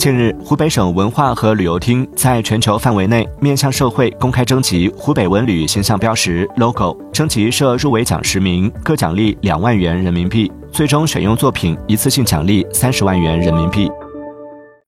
近日湖北省文化和旅游厅在全球范围内面向社会公开征集湖北文旅形象标识 logo 征集设入围奖十名各奖励两万元人民币最终选用作品一次性奖励三十万元人民币。